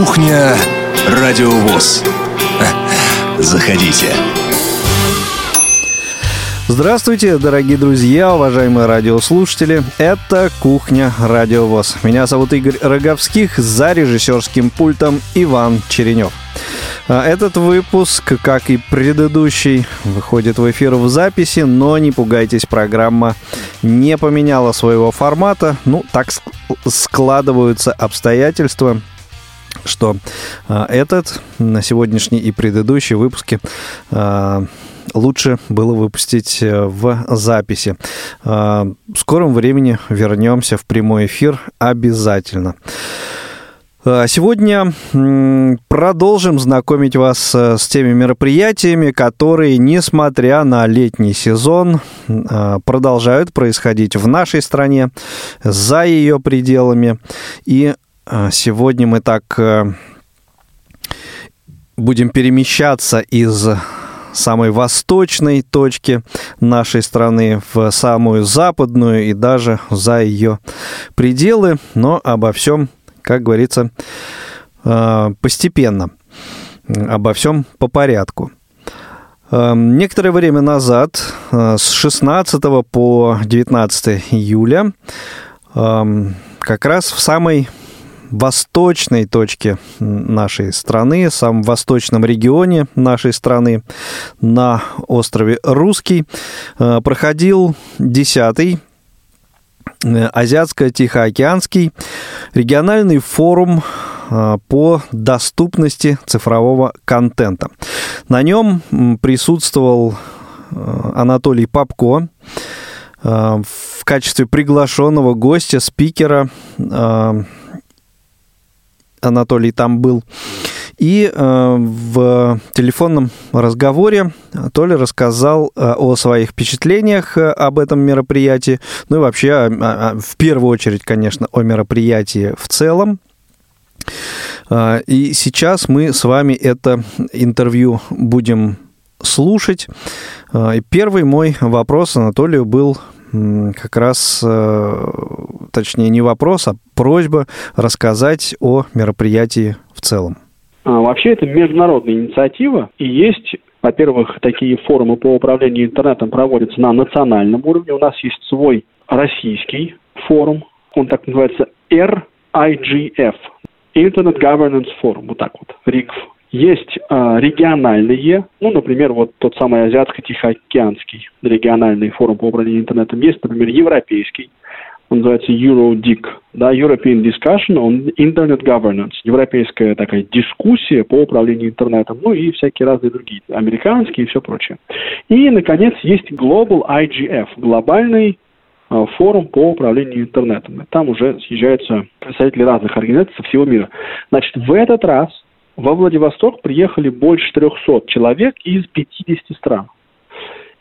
Кухня Радиовоз. Заходите. Здравствуйте, дорогие друзья, уважаемые радиослушатели. Это «Кухня Радиовоз». Меня зовут Игорь Роговских, за режиссерским пультом Иван Черенев. А Этот выпуск, как и предыдущий, выходит в эфир в записи, но не пугайтесь, программа не поменяла своего формата. Ну, так складываются обстоятельства что а, этот на сегодняшний и предыдущий выпуски а, лучше было выпустить э, в записи. А, в скором времени вернемся в прямой эфир обязательно. Сегодня продолжим знакомить вас э, с теми мероприятиями, которые, несмотря на летний сезон, продолжают происходить в нашей стране, за ее пределами. И сегодня мы так э, будем перемещаться из самой восточной точки нашей страны в самую западную и даже за ее пределы, но обо всем, как говорится, э, постепенно, обо всем по порядку. Э, некоторое время назад, с 16 по 19 июля, как раз в самой восточной точке нашей страны, самом восточном регионе нашей страны, на острове Русский, э, проходил 10-й э, Азиатско-Тихоокеанский региональный форум э, по доступности цифрового контента. На нем присутствовал Анатолий Попко в качестве приглашенного гостя, спикера Анатолий там был. И э, в телефонном разговоре Толя рассказал э, о своих впечатлениях э, об этом мероприятии, ну и вообще, э, в первую очередь, конечно, о мероприятии в целом. Э, и сейчас мы с вами это интервью будем слушать. Э, первый мой вопрос Анатолию был как раз, э, точнее, не вопрос, а просьба рассказать о мероприятии в целом. А, вообще это международная инициатива, и есть во-первых, такие форумы по управлению интернетом проводятся на национальном уровне. У нас есть свой российский форум, он так называется RIGF, Internet Governance Forum, вот так вот, РИГФ. Есть э, региональные, ну, например, вот тот самый Азиатско-Тихоокеанский региональный форум по управлению интернетом. Есть, например, европейский, он называется EuroDIC, да, European Discussion on Internet Governance, европейская такая дискуссия по управлению интернетом, ну и всякие разные другие, американские и все прочее. И, наконец, есть Global IGF, глобальный э, форум по управлению интернетом. Там уже съезжаются представители разных организаций со всего мира. Значит, в этот раз во Владивосток приехали больше 300 человек из 50 стран.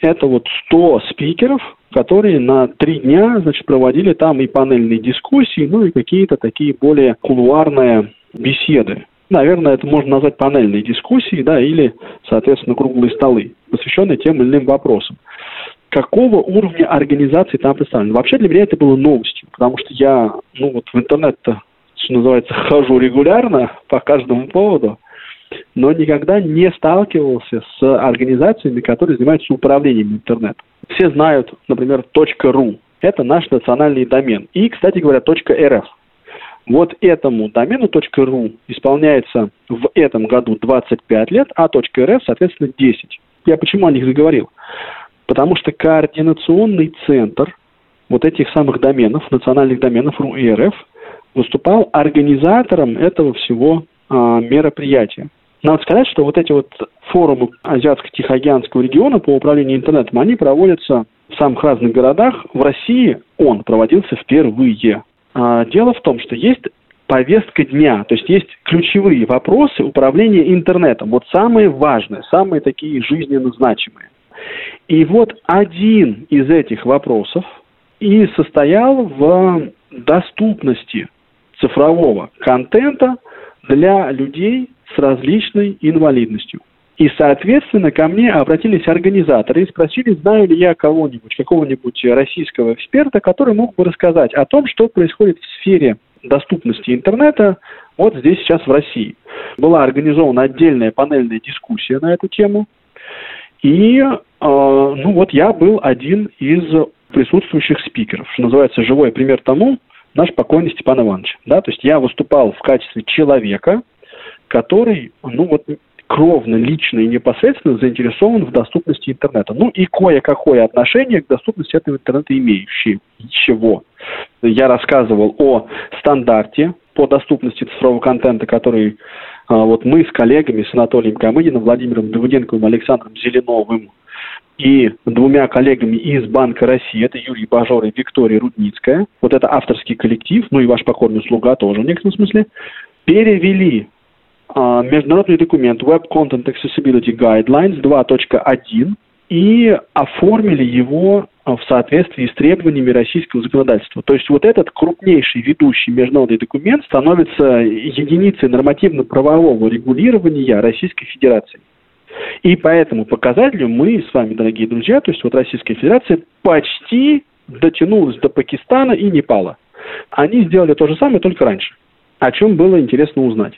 Это вот 100 спикеров, которые на три дня значит, проводили там и панельные дискуссии, ну и какие-то такие более кулуарные беседы. Наверное, это можно назвать панельные дискуссии, да, или, соответственно, круглые столы, посвященные тем или иным вопросам. Какого уровня организации там представлены? Вообще для меня это было новостью, потому что я, ну вот в интернет-то что называется, хожу регулярно по каждому поводу, но никогда не сталкивался с организациями, которые занимаются управлением интернетом. Все знают, например, .ru. Это наш национальный домен. И, кстати говоря, .rf. Вот этому домену .ru исполняется в этом году 25 лет, а .rf, соответственно, 10. Я почему о них заговорил? Потому что координационный центр вот этих самых доменов, национальных доменов РУ и РФ – выступал организатором этого всего а, мероприятия. Надо сказать, что вот эти вот форумы Азиатско-Тихоокеанского региона по управлению интернетом, они проводятся в самых разных городах. В России он проводился впервые. А, дело в том, что есть повестка дня, то есть есть ключевые вопросы управления интернетом, вот самые важные, самые такие жизненно значимые. И вот один из этих вопросов и состоял в доступности цифрового контента для людей с различной инвалидностью. И, соответственно, ко мне обратились организаторы и спросили, знаю ли я кого-нибудь, какого-нибудь российского эксперта, который мог бы рассказать о том, что происходит в сфере доступности интернета вот здесь сейчас в России. Была организована отдельная панельная дискуссия на эту тему. И, э, ну вот, я был один из присутствующих спикеров, что называется, живой пример тому, наш покойный Степан Иванович. Да? То есть я выступал в качестве человека, который, ну вот, кровно, лично и непосредственно заинтересован в доступности интернета. Ну и кое-какое отношение к доступности этого интернета имеющий. Чего? Я рассказывал о стандарте по доступности цифрового контента, который а, вот мы с коллегами, с Анатолием Камыниным, Владимиром Давыденковым, Александром Зеленовым и двумя коллегами из Банка России, это Юрий Бажор и Виктория Рудницкая, вот это авторский коллектив, ну и ваш покорный слуга тоже в некотором смысле, перевели а, международный документ Web Content Accessibility Guidelines 2.1 и оформили его а, в соответствии с требованиями российского законодательства. То есть вот этот крупнейший ведущий международный документ становится единицей нормативно-правового регулирования Российской Федерации. И по этому показателю мы с вами, дорогие друзья, то есть вот Российская Федерация почти дотянулась до Пакистана и Непала. Они сделали то же самое, только раньше о чем было интересно узнать.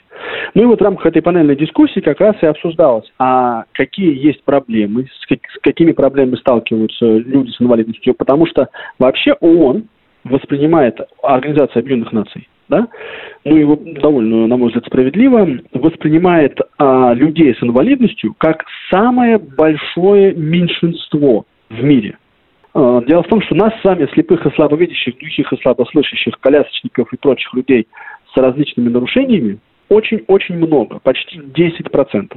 Ну и вот в рамках этой панельной дискуссии как раз и обсуждалось, а какие есть проблемы, с, как, с какими проблемами сталкиваются люди с инвалидностью, потому что вообще ООН воспринимает Организация Объединенных Наций, да, ну его довольно, на мой взгляд, справедливо, воспринимает а, людей с инвалидностью как самое большое меньшинство в мире. А, дело в том, что нас с вами, слепых и слабовидящих, глухих и слабослышащих, колясочников и прочих людей с различными нарушениями очень-очень много, почти 10%.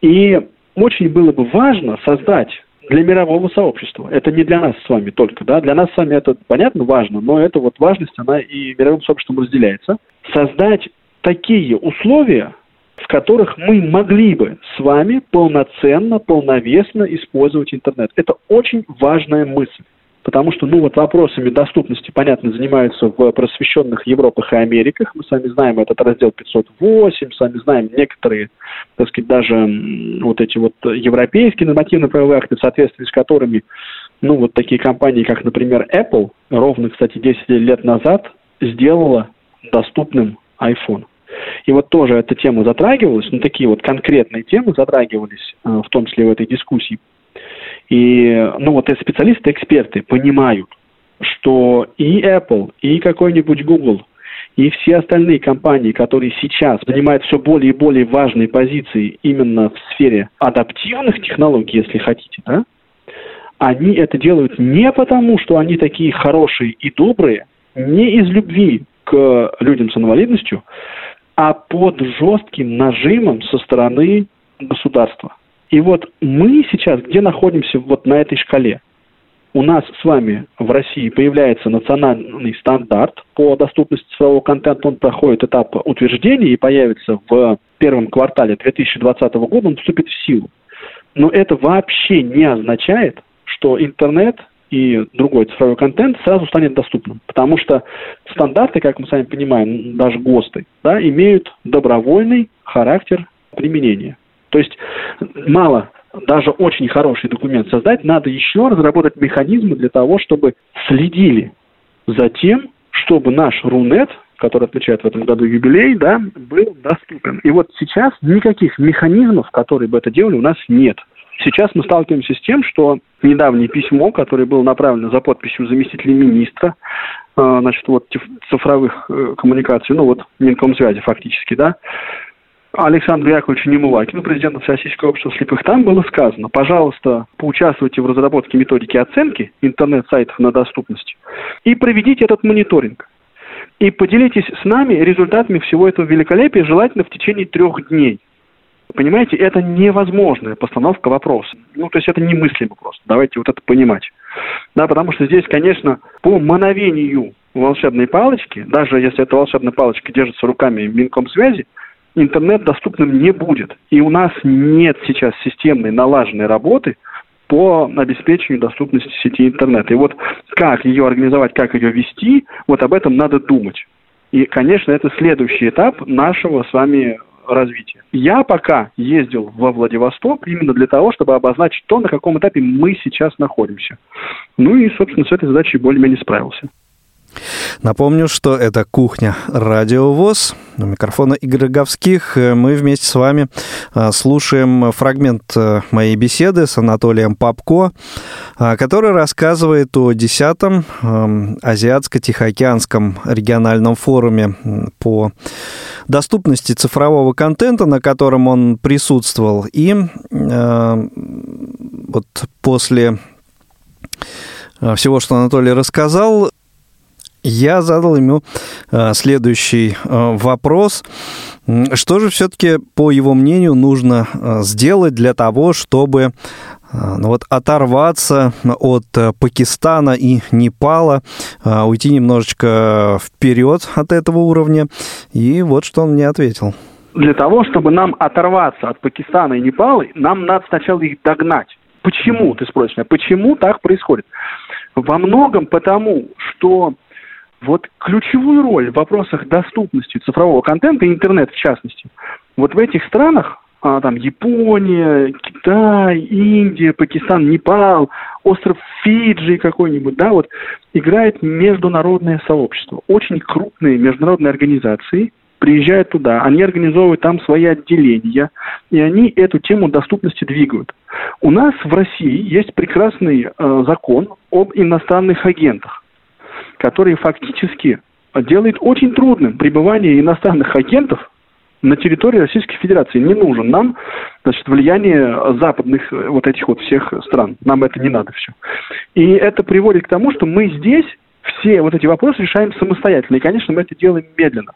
И очень было бы важно создать для мирового сообщества. Это не для нас с вами только, да, для нас с вами это, понятно, важно, но это вот важность, она и мировым сообществом разделяется. Создать такие условия, в которых мы могли бы с вами полноценно, полновесно использовать интернет. Это очень важная мысль потому что, ну, вот вопросами доступности, понятно, занимаются в просвещенных Европах и Америках. Мы сами знаем этот раздел 508, сами знаем некоторые, так сказать, даже вот эти вот европейские нормативно-правовые акты, в соответствии с которыми, ну, вот такие компании, как, например, Apple, ровно, кстати, 10 лет назад сделала доступным iPhone. И вот тоже эта тема затрагивалась, ну, такие вот конкретные темы затрагивались, э, в том числе в этой дискуссии и, ну, вот эти специалисты, эксперты понимают, что и Apple, и какой-нибудь Google, и все остальные компании, которые сейчас занимают все более и более важные позиции именно в сфере адаптивных технологий, если хотите, да, они это делают не потому, что они такие хорошие и добрые, не из любви к людям с инвалидностью, а под жестким нажимом со стороны государства. И вот мы сейчас где находимся вот на этой шкале? У нас с вами в России появляется национальный стандарт по доступности цифрового контента. Он проходит этап утверждения и появится в первом квартале 2020 года, он вступит в силу. Но это вообще не означает, что интернет и другой цифровой контент сразу станет доступным. Потому что стандарты, как мы сами понимаем, даже ГОСТы, да, имеют добровольный характер применения. То есть мало даже очень хороший документ создать, надо еще разработать механизмы для того, чтобы следили за тем, чтобы наш Рунет, который отмечает в этом году юбилей, да, был доступен. И вот сейчас никаких механизмов, которые бы это делали, у нас нет. Сейчас мы сталкиваемся с тем, что недавнее письмо, которое было направлено за подписью заместителя министра, э, значит, вот цифровых э, коммуникаций, ну вот Минкомсвязи фактически, да, Александру Яковлевичу Немулакину, президенту Всероссийского общества слепых, там было сказано, пожалуйста, поучаствуйте в разработке методики оценки интернет-сайтов на доступность и проведите этот мониторинг. И поделитесь с нами результатами всего этого великолепия, желательно в течение трех дней. Понимаете, это невозможная постановка вопроса. Ну, то есть это немыслимо просто. Давайте вот это понимать. Да, потому что здесь, конечно, по мановению волшебной палочки, даже если эта волшебная палочка держится руками Минкомсвязи, интернет доступным не будет. И у нас нет сейчас системной налаженной работы по обеспечению доступности сети интернет. И вот как ее организовать, как ее вести, вот об этом надо думать. И, конечно, это следующий этап нашего с вами развития. Я пока ездил во Владивосток именно для того, чтобы обозначить то, на каком этапе мы сейчас находимся. Ну и, собственно, с этой задачей более-менее справился. Напомню, что это «Кухня Радио ВОЗ». У микрофона Игорь Роговских. Мы вместе с вами а, слушаем фрагмент э, моей беседы с Анатолием Попко, который рассказывает о 10-м эм, Азиатско-Тихоокеанском региональном форуме по доступности цифрового контента, на котором он присутствовал. И э, вот после э, всего, что Анатолий рассказал, я задал ему э, следующий э, вопрос. Что же все-таки, по его мнению, нужно э, сделать для того, чтобы ну вот, оторваться от Пакистана и Непала, уйти немножечко вперед от этого уровня? И вот что он мне ответил. Для того, чтобы нам оторваться от Пакистана и Непала, нам надо сначала их догнать. Почему, ты спросишь меня, почему так происходит? Во многом потому, что вот ключевую роль в вопросах доступности цифрового контента, интернет в частности, вот в этих странах, а, там Япония, Китай, Индия, Пакистан, Непал, остров Фиджи какой-нибудь, да, вот играет международное сообщество. Очень крупные международные организации приезжают туда, они организовывают там свои отделения, и они эту тему доступности двигают. У нас в России есть прекрасный э, закон об иностранных агентах который фактически делает очень трудным пребывание иностранных агентов на территории Российской Федерации. Не нужен нам значит, влияние западных э, вот этих вот всех стран. Нам это не надо все. И это приводит к тому, что мы здесь все вот эти вопросы решаем самостоятельно. И, конечно, мы это делаем медленно.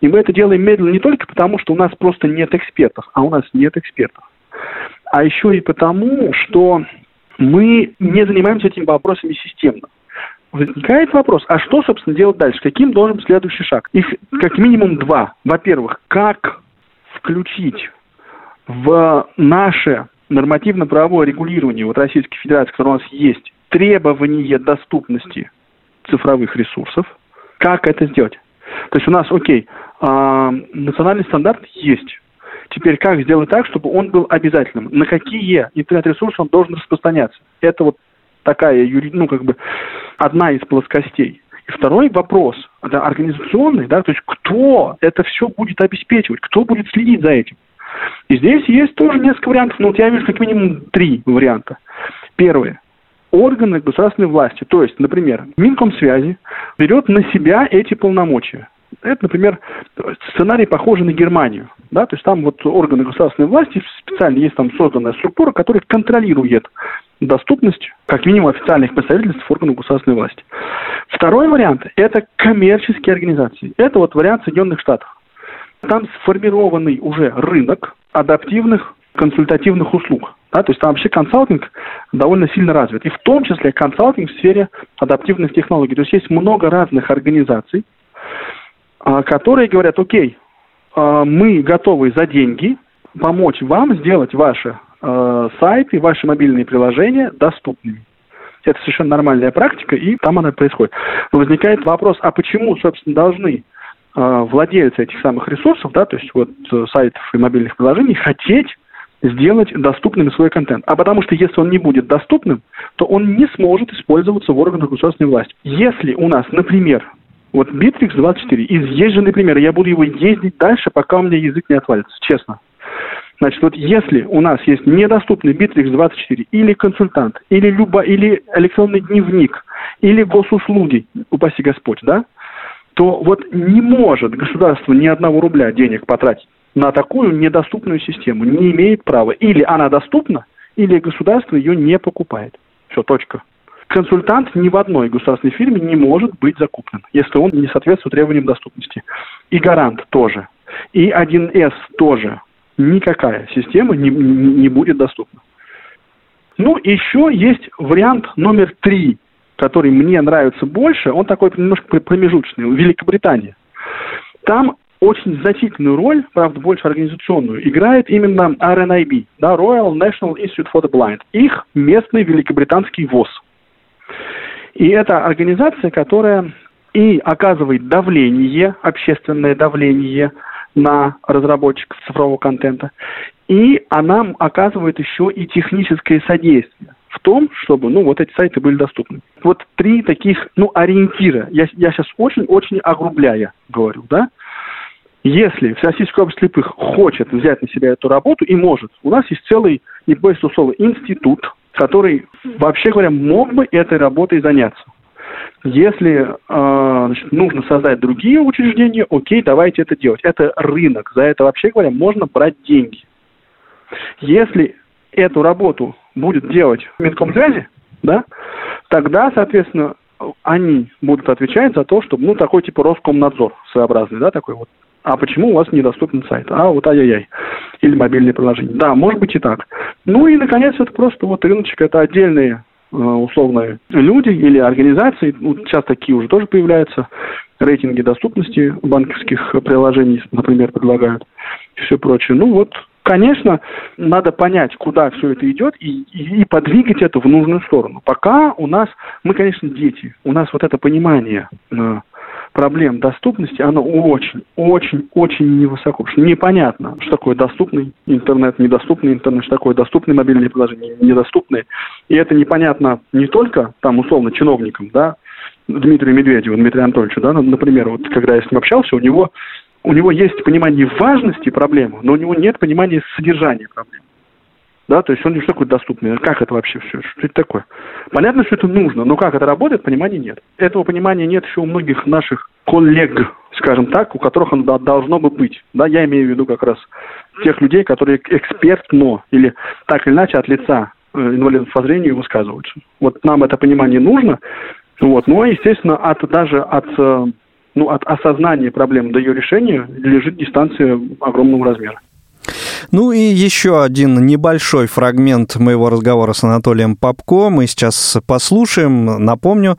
И мы это делаем медленно не только потому, что у нас просто нет экспертов, а у нас нет экспертов. А еще и потому, что мы не занимаемся этими вопросами системно возникает вопрос, а что, собственно, делать дальше? Каким должен быть следующий шаг? Их как минимум два. Во-первых, как включить в наше нормативно-правовое регулирование вот Российской Федерации, которое у нас есть, требование доступности цифровых ресурсов. Как это сделать? То есть у нас, окей, э, национальный стандарт есть. Теперь как сделать так, чтобы он был обязательным? На какие интернет-ресурсы он должен распространяться? Это вот такая, ну, как бы, одна из плоскостей. И второй вопрос, это организационный, да, то есть кто это все будет обеспечивать, кто будет следить за этим. И здесь есть тоже несколько вариантов, но вот я вижу как минимум три варианта. Первое. Органы государственной власти, то есть, например, Минкомсвязи берет на себя эти полномочия. Это, например, сценарий похожий на Германию. Да? То есть там вот органы государственной власти, специально есть там созданная структура, которая контролирует доступность, как минимум, официальных представительств органов государственной власти. Второй вариант – это коммерческие организации. Это вот вариант Соединенных Штатов. Там сформированный уже рынок адаптивных консультативных услуг. Да, то есть там вообще консалтинг довольно сильно развит. И в том числе консалтинг в сфере адаптивных технологий. То есть есть много разных организаций, которые говорят, окей, а, мы готовы за деньги помочь вам сделать ваши а, сайты, ваши мобильные приложения доступными. Это совершенно нормальная практика, и там она происходит. Но возникает вопрос, а почему, собственно, должны владельцы этих самых ресурсов, да, то есть вот э, сайтов и мобильных приложений, хотеть сделать доступным свой контент. А потому что если он не будет доступным, то он не сможет использоваться в органах государственной власти. Если у нас, например, вот Bittrex 24, изъезженный пример. Я буду его ездить дальше, пока у меня язык не отвалится, честно. Значит, вот если у нас есть недоступный Bittrex 24 или консультант, или, любо, или электронный дневник, или госуслуги, упаси Господь, да, то вот не может государство ни одного рубля денег потратить на такую недоступную систему. Не имеет права. Или она доступна, или государство ее не покупает. Все, точка консультант ни в одной государственной фирме не может быть закуплен, если он не соответствует требованиям доступности. И гарант тоже. И 1С тоже. Никакая система не, не будет доступна. Ну, еще есть вариант номер три, который мне нравится больше. Он такой немножко промежуточный. Великобритания. Там очень значительную роль, правда, больше организационную, играет именно RNIB, да, Royal National Institute for the Blind. Их местный великобританский ВОЗ – и это организация, которая и оказывает давление, общественное давление на разработчиков цифрового контента, и она оказывает еще и техническое содействие. в том, чтобы, ну, вот эти сайты были доступны. Вот три таких, ну, ориентира. Я, я сейчас очень-очень огрубляя говорю, да. Если Всероссийское общество слепых хочет взять на себя эту работу и может, у нас есть целый, не боюсь слова, институт, который, вообще говоря, мог бы этой работой заняться. Если э, значит, нужно создать другие учреждения, окей, давайте это делать. Это рынок, за это, вообще говоря, можно брать деньги. Если эту работу будет делать Минкомсвязи, да, тогда, соответственно, они будут отвечать за то, чтобы, ну, такой типа Роскомнадзор своеобразный, да, такой вот. А почему у вас недоступен сайт? А, вот ай-яй-яй. Или мобильное приложение. Да, может быть и так. Ну и, наконец, это просто вот рыночек, это отдельные э, условные люди или организации, ну, сейчас такие уже тоже появляются, рейтинги доступности банковских приложений, например, предлагают и все прочее. Ну вот Конечно, надо понять, куда все это идет, и, и, и подвигать это в нужную сторону. Пока у нас, мы, конечно, дети, у нас вот это понимание э, проблем доступности, оно очень, очень, очень невысоко. Что непонятно, что такое доступный интернет, недоступный интернет, что такое доступные мобильные приложения, недоступные. И это непонятно не только там условно чиновникам, да, Дмитрию Медведеву, Дмитрию Анатольевичу, да, например, вот когда я с ним общался, у него у него есть понимание важности проблемы, но у него нет понимания содержания проблемы. Да, то есть он не что такое доступный. Как это вообще все? Что это такое? Понятно, что это нужно, но как это работает, понимания нет. Этого понимания нет еще у многих наших коллег, скажем так, у которых оно должно бы быть. Да, я имею в виду как раз тех людей, которые экспертно или так или иначе от лица э, инвалидов по зрению высказываются. Вот нам это понимание нужно, вот, но, естественно, от, даже от э, ну, от осознания проблемы до ее решения лежит дистанция огромного размера. Ну и еще один небольшой фрагмент моего разговора с Анатолием Попко мы сейчас послушаем. Напомню,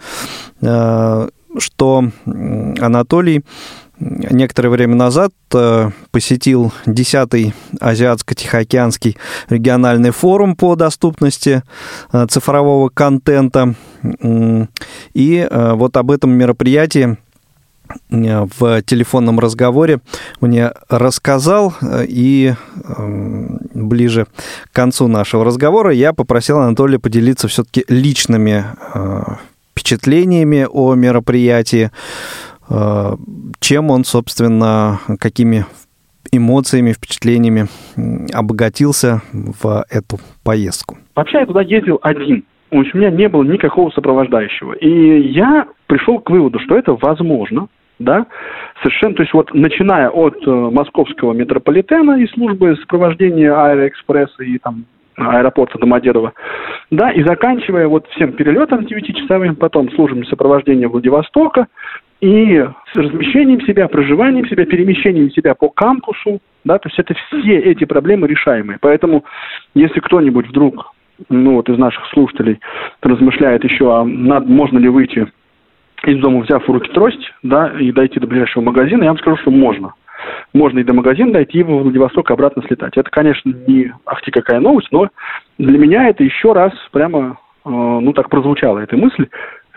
э, что Анатолий некоторое время назад э, посетил 10-й Азиатско-Тихоокеанский региональный форум по доступности э, цифрового контента. И вот об этом мероприятии в телефонном разговоре мне рассказал, э, и эм, ближе к концу нашего разговора я попросил Анатолия поделиться все-таки личными э, впечатлениями о мероприятии, чем он, собственно, какими эмоциями, впечатлениями обогатился в эту поездку. Вообще я туда ездил один. У меня не было никакого сопровождающего. И я пришел к выводу, что это возможно, да, совершенно, то есть вот начиная от э, московского метрополитена и службы сопровождения Аэроэкспресса и там аэропорта Домодедово, да, и заканчивая вот всем перелетом 9-часовым, потом службами сопровождения Владивостока и с размещением себя, проживанием себя, перемещением себя по кампусу, да, то есть это все эти проблемы решаемые. Поэтому, если кто-нибудь вдруг, ну вот из наших слушателей размышляет еще, а над, можно ли выйти из дома, взяв в руки трость, да, и дойти до ближайшего магазина, я вам скажу, что можно. Можно и до магазина дойти, и в Владивосток обратно слетать. Это, конечно, не ахти какая новость, но для меня это еще раз прямо, э, ну, так прозвучала эта мысль,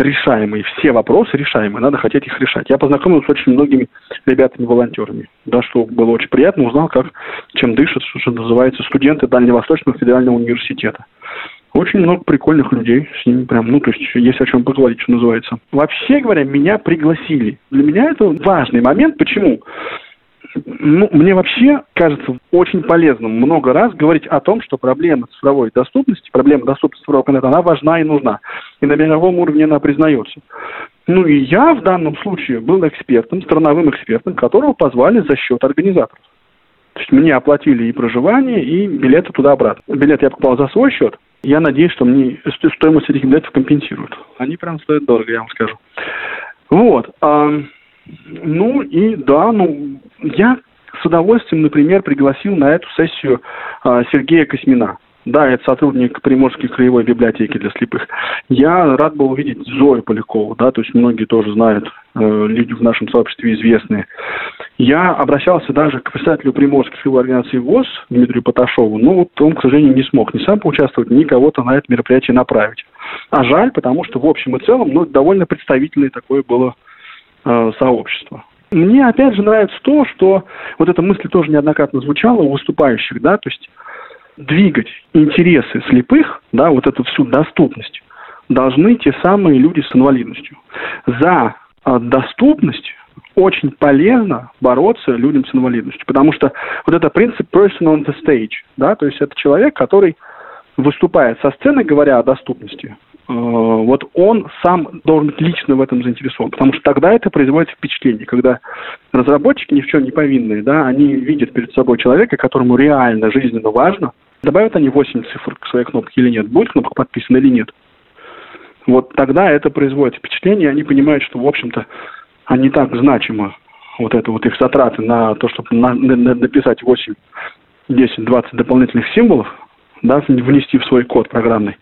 решаемые, все вопросы решаемые, надо хотеть их решать. Я познакомился с очень многими ребятами-волонтерами, да, что было очень приятно, узнал, как, чем дышат, что называется, студенты Дальневосточного федерального университета. Очень много прикольных людей с ними прям, ну, то есть есть о чем поговорить, что называется. Вообще говоря, меня пригласили. Для меня это важный момент. Почему? Ну, мне вообще кажется очень полезным много раз говорить о том, что проблема цифровой доступности, проблема доступности цифрового контента, она важна и нужна. И на мировом уровне она признается. Ну и я в данном случае был экспертом, страновым экспертом, которого позвали за счет организаторов. То есть мне оплатили и проживание, и билеты туда-обратно. Билет я покупал за свой счет, я надеюсь, что мне стоимость этих билетов компенсируют. Они прям стоят дорого, я вам скажу. Вот. Ну и да, ну я с удовольствием, например, пригласил на эту сессию а, Сергея Космина. Да, это сотрудник Приморской краевой библиотеки для слепых. Я рад был увидеть Зою Полякову, да, то есть многие тоже знают, э, люди в нашем сообществе известные. Я обращался даже к представителю Приморской краевой организации ВОЗ Дмитрию Поташову, но вот он, к сожалению, не смог ни сам поучаствовать, ни кого-то на это мероприятие направить. А жаль, потому что в общем и целом, ну, довольно представительное такое было э, сообщество. Мне опять же нравится то, что вот эта мысль тоже неоднократно звучала у выступающих, да, то есть двигать интересы слепых, да, вот эту всю доступность, должны те самые люди с инвалидностью. За а, доступность очень полезно бороться людям с инвалидностью, потому что вот это принцип person on the stage, да, то есть это человек, который выступает со сцены, говоря о доступности, вот он сам должен быть лично в этом заинтересован, потому что тогда это производит впечатление, когда разработчики ни в чем не повинные, да, они видят перед собой человека, которому реально жизненно важно, добавят они 8 цифр к своей кнопке или нет, будет кнопка подписана или нет. Вот тогда это производит впечатление, и они понимают, что, в общем-то, они так значимы, вот это вот их затраты на то, чтобы на, на, написать 8, 10, 20 дополнительных символов, да, внести в свой код программный,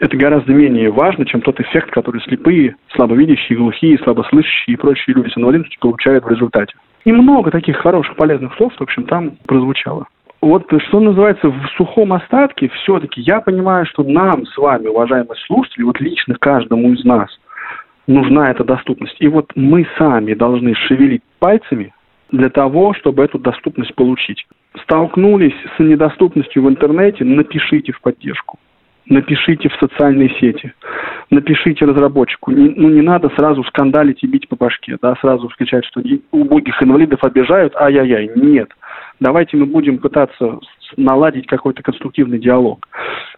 это гораздо менее важно, чем тот эффект, который слепые, слабовидящие, глухие, слабослышащие и прочие люди с инвалидностью получают в результате. И много таких хороших, полезных слов, в общем, там прозвучало. Вот что называется в сухом остатке, все-таки я понимаю, что нам с вами, уважаемые слушатели, вот лично каждому из нас нужна эта доступность. И вот мы сами должны шевелить пальцами для того, чтобы эту доступность получить. Столкнулись с недоступностью в интернете, напишите в поддержку. Напишите в социальные сети, напишите разработчику. Не, ну, не надо сразу скандалить и бить по башке, да, сразу кричать, что убогих инвалидов обижают, ай-яй-яй. Нет. Давайте мы будем пытаться наладить какой-то конструктивный диалог.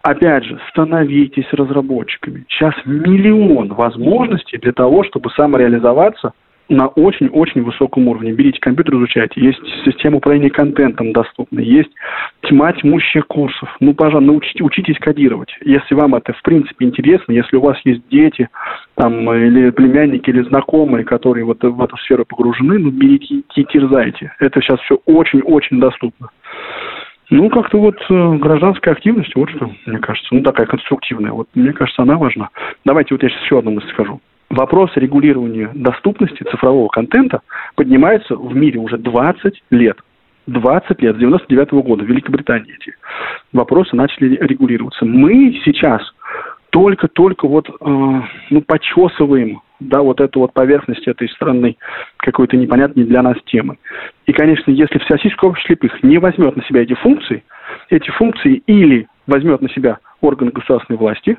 Опять же, становитесь разработчиками. Сейчас миллион возможностей для того, чтобы самореализоваться на очень-очень высоком уровне. Берите компьютер, изучайте. Есть система управления контентом доступна, есть тьма тьмущих курсов. Ну, пожалуйста, научите, учитесь кодировать. Если вам это, в принципе, интересно, если у вас есть дети, там, или племянники, или знакомые, которые вот в эту сферу погружены, ну, берите и терзайте. Это сейчас все очень-очень доступно. Ну, как-то вот э, гражданская активность, вот что, мне кажется, ну, такая конструктивная. Вот, мне кажется, она важна. Давайте вот я сейчас еще одну мысль скажу вопрос регулирования доступности цифрового контента поднимается в мире уже 20 лет. 20 лет, с 99 -го года в Великобритании эти вопросы начали регулироваться. Мы сейчас только-только вот, э, ну, почесываем, да, вот эту вот поверхность этой странной какой-то непонятной для нас темы. И, конечно, если Всероссийское общество слепых не возьмет на себя эти функции, эти функции или возьмет на себя органы государственной власти,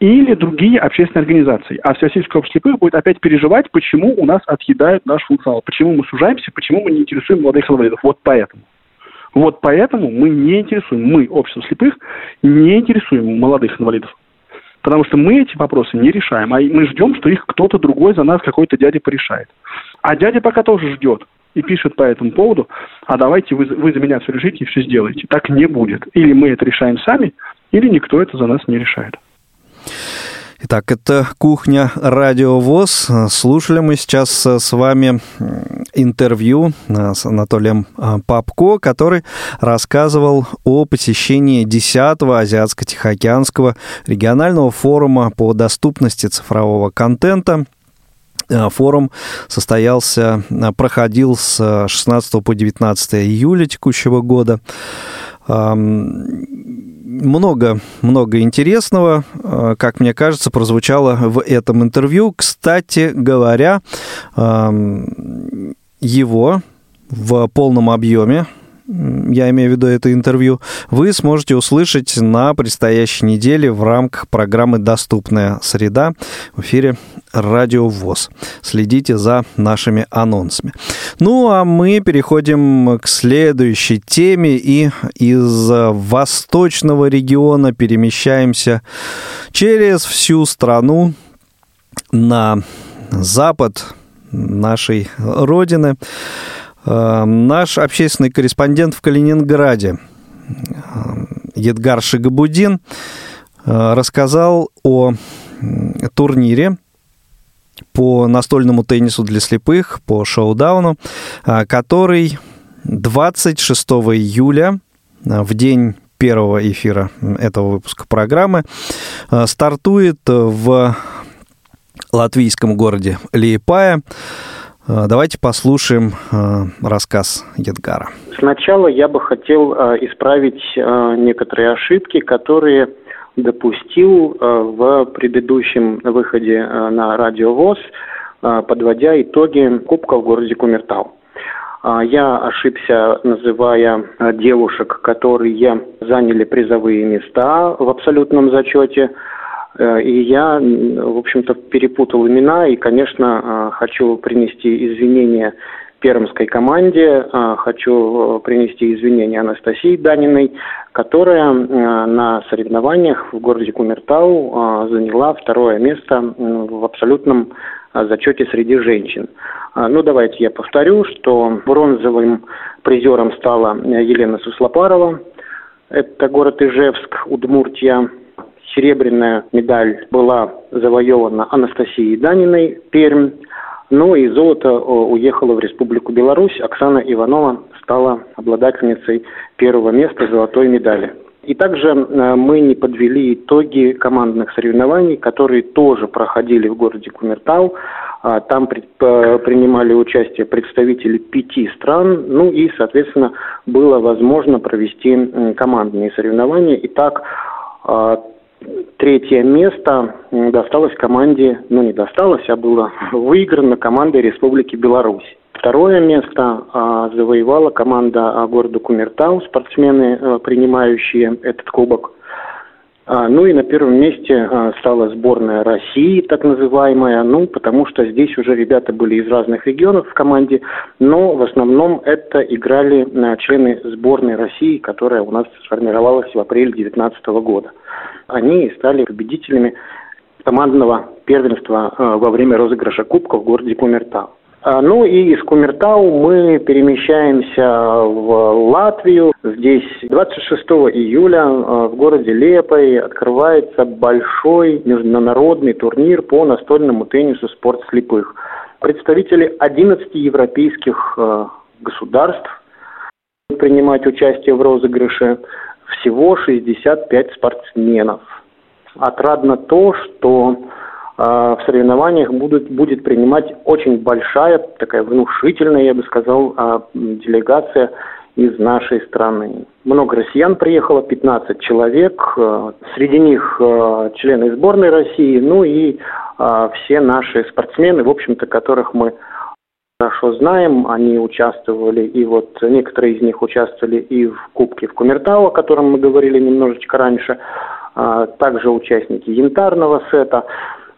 или другие общественные организации. А Всероссийское общество слепых будет опять переживать, почему у нас отъедают наш функционал, почему мы сужаемся, почему мы не интересуем молодых инвалидов. Вот поэтому. Вот поэтому мы не интересуем, мы, общество слепых, не интересуем молодых инвалидов. Потому что мы эти вопросы не решаем, а мы ждем, что их кто-то другой за нас, какой-то дядя порешает. А дядя пока тоже ждет и пишет по этому поводу, а давайте вы, вы за меня все решите и все сделаете. Так не будет. Или мы это решаем сами, или никто это за нас не решает. Итак, это «Кухня Радио ВОЗ». Слушали мы сейчас с вами интервью с Анатолием а, Папко, который рассказывал о посещении 10-го Азиатско-Тихоокеанского регионального форума по доступности цифрового контента. Форум состоялся, проходил с 16 по 19 июля текущего года много, много интересного, э, как мне кажется, прозвучало в этом интервью. Кстати говоря, его в полном объеме я имею в виду это интервью, вы сможете услышать на предстоящей неделе в рамках программы «Доступная среда» в эфире «Радио ВОЗ». Следите за нашими анонсами. Ну, а мы переходим к следующей теме и из восточного региона перемещаемся через всю страну на запад нашей Родины. Эм, наш общественный корреспондент в Калининграде эм, Едгар Шигабудин э, рассказал о турнире по настольному теннису для слепых, по шоу-дауну, э, который 26 июля, э, в день первого эфира этого выпуска программы, стартует в латвийском городе Лиепая. А, давайте послушаем а, рассказ Едгара. Сначала я бы хотел а, исправить некоторые ошибки, которые допустил в предыдущем выходе на радио ВОЗ, подводя итоги Кубка в городе Кумертау. Я ошибся, называя девушек, которые заняли призовые места в абсолютном зачете. И я, в общем-то, перепутал имена и, конечно, хочу принести извинения пермской команде. А, хочу э, принести извинения Анастасии Даниной, которая э, на соревнованиях в городе Кумертау заняла второе место в абсолютном зачете среди женщин. Ну, давайте я повторю, что бронзовым призером стала Елена Суслопарова. Это город Ижевск, Удмуртия. Серебряная медаль была завоевана Анастасией Даниной, Пермь. Ну и золото э, уехало в Республику Беларусь. Оксана Иванова стала обладательницей первого места золотой медали. И также э, мы не подвели итоги командных соревнований, которые тоже проходили в городе Кумертау. А, там принимали участие представители пяти стран, ну и, соответственно, было возможно провести командные соревнования. Итак, а, Третье место досталось команде, ну не досталось, а было выиграно командой Республики Беларусь. Второе место а, завоевала команда а, города Кумертау, спортсмены, а, принимающие этот кубок. А, ну и на первом месте а, стала сборная России, так называемая, ну, потому что здесь уже ребята были из разных регионов в команде, но в основном это играли а, члены сборной России, которая у нас сформировалась в апреле 2019 года. Они стали победителями командного первенства во время розыгрыша кубка в городе Кумертау. А, ну и из Кумертау мы перемещаемся в Латвию. Здесь 26 июля а, в городе Лепой открывается большой международный турнир по настольному теннису «Спорт слепых». Представители 11 европейских а, государств принимать участие в розыгрыше. Всего 65 спортсменов. Отрадно то, что в соревнованиях будут, будет принимать очень большая, такая внушительная, я бы сказал, а, делегация из нашей страны. Много россиян приехало, 15 человек, а, среди них члены сборной России, ну и все наши спортсмены, в общем-то, которых мы хорошо знаем, они участвовали, и вот некоторые из них участвовали и в Кубке в Кумертау, о котором мы говорили немножечко раньше, также участники янтарного сета.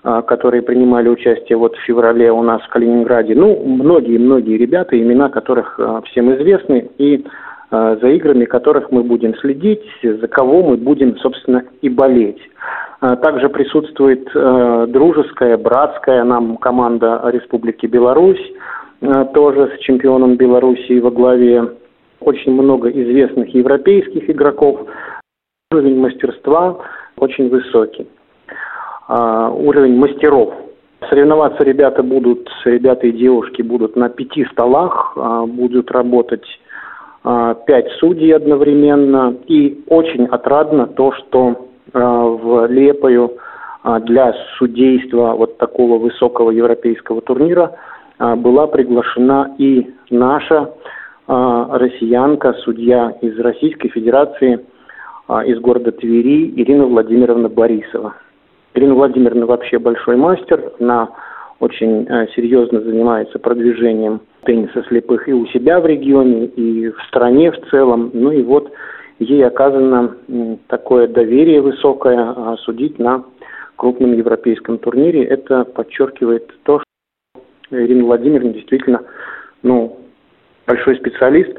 А, которые принимали участие вот в феврале у нас в Калининграде. Ну, многие-многие ребята, имена которых а, всем известны, и а, за играми которых мы будем следить, за кого мы будем, собственно, и болеть. Также присутствует дружеская, братская нам команда Республики Беларусь, тоже с чемпионом Белоруссии во главе. Очень много известных европейских игроков. Уровень мастерства очень высокий. А, уровень мастеров. Соревноваться ребята будут, ребята и девушки будут на пяти столах, а, будут работать а, пять судей одновременно. И очень отрадно то, что в Лепою для судейства вот такого высокого европейского турнира была приглашена и наша россиянка, судья из Российской Федерации, из города Твери Ирина Владимировна Борисова. Ирина Владимировна вообще большой мастер, она очень э, серьезно занимается продвижением тенниса слепых и у себя в регионе, и в стране в целом. Ну и вот ей оказано такое доверие высокое а судить на крупном европейском турнире. Это подчеркивает то, что Ирина Владимировна действительно ну, большой специалист.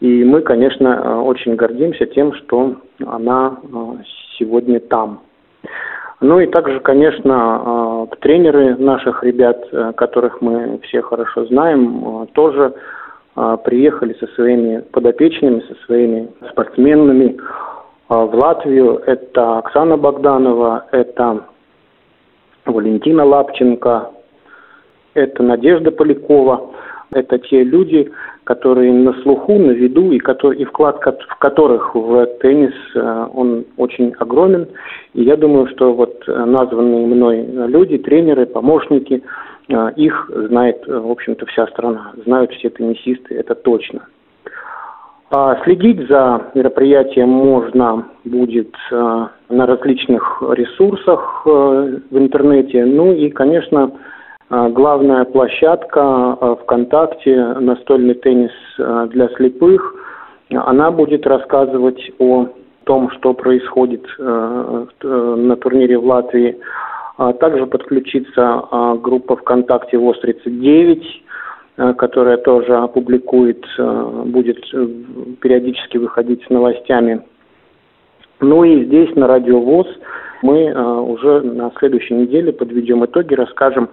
И мы, конечно, э, очень гордимся тем, что она э, сегодня там. Ну и также, конечно, а, тренеры наших ребят, э, которых мы все хорошо знаем, а, тоже а, приехали со своими подопечными, со своими спортсменами в Латвию. Это Оксана Богданова, это Валентина Лапченко, это Надежда Полякова. Это те люди, которые на слуху, на виду, и, который, и вклад в которых в теннис э, он очень огромен. И я думаю, что вот э, названные мной люди, тренеры, помощники, э, их знает, в общем-то, вся страна. Знают все теннисисты, это точно. А следить за мероприятием можно будет на различных ресурсах в интернете. Ну и, конечно, главная площадка ВКонтакте «Настольный теннис для слепых». Она будет рассказывать о том, что происходит на турнире в Латвии. Также подключится группа ВКонтакте ВОЗ-39, которая тоже опубликует, будет э, периодически выходить с новостями. Ну и здесь на Радио ВОЗ мы уже на следующей неделе подведем итоги, расскажем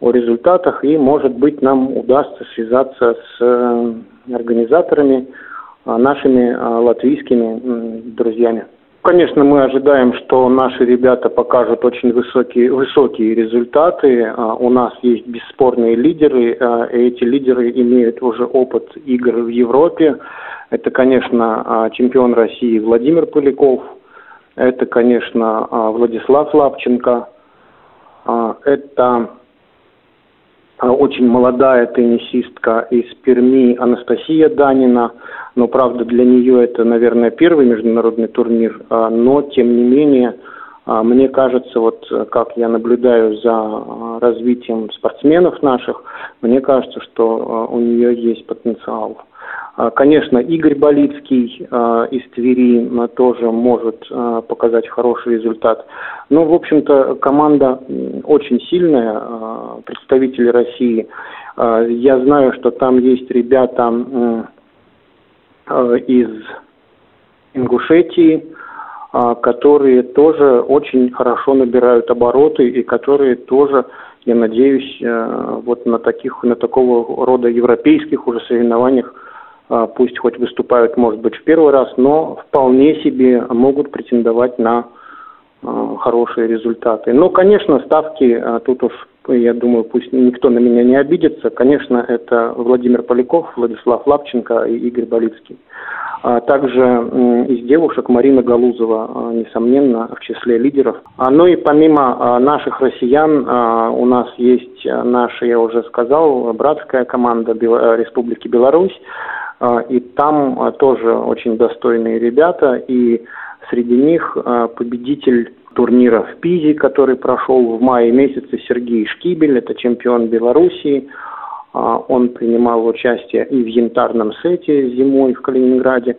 о результатах, и, может быть, нам удастся связаться с э, организаторами, а, нашими а, латвийскими друзьями. Конечно, мы ожидаем, что наши ребята покажут очень высокие, высокие результаты. А, у нас есть бесспорные лидеры, и эти лидеры имеют уже опыт игр в Европе. Это, конечно, чемпион России Владимир Поляков, это, конечно, Владислав Лапченко, это очень молодая теннисистка из Перми Анастасия Данина. Но, правда, для нее это, наверное, первый международный турнир. А, но, тем не менее, а, мне кажется, вот как я наблюдаю за развитием спортсменов наших, мне кажется, что у нее есть потенциал. А, конечно, Игорь Болицкий а, из Твери тоже может а, показать хороший результат. Но, в общем-то, команда очень сильная, представители России. Я знаю, что там есть ребята из Ингушетии, которые тоже очень хорошо набирают обороты и которые тоже, я надеюсь, вот на таких, на такого рода европейских уже соревнованиях а, пусть хоть выступают, может быть, в первый раз, но вполне себе могут претендовать на а, хорошие результаты. Но, конечно, ставки а, тут уж, я думаю, пусть никто на меня не обидится. Конечно, это Владимир Поляков, Владислав Лапченко и Игорь Болицкий. А также из девушек Марина Галузова, несомненно, в числе лидеров. Ну и помимо наших россиян, у нас есть наша, я уже сказал, братская команда Республики Беларусь. А, и там а, тоже очень достойные ребята, и среди них а, победитель турнира в Пизе, который прошел в мае месяце, Сергей Шкибель, это чемпион Белоруссии. Он принимал участие и в янтарном сете зимой в Калининграде.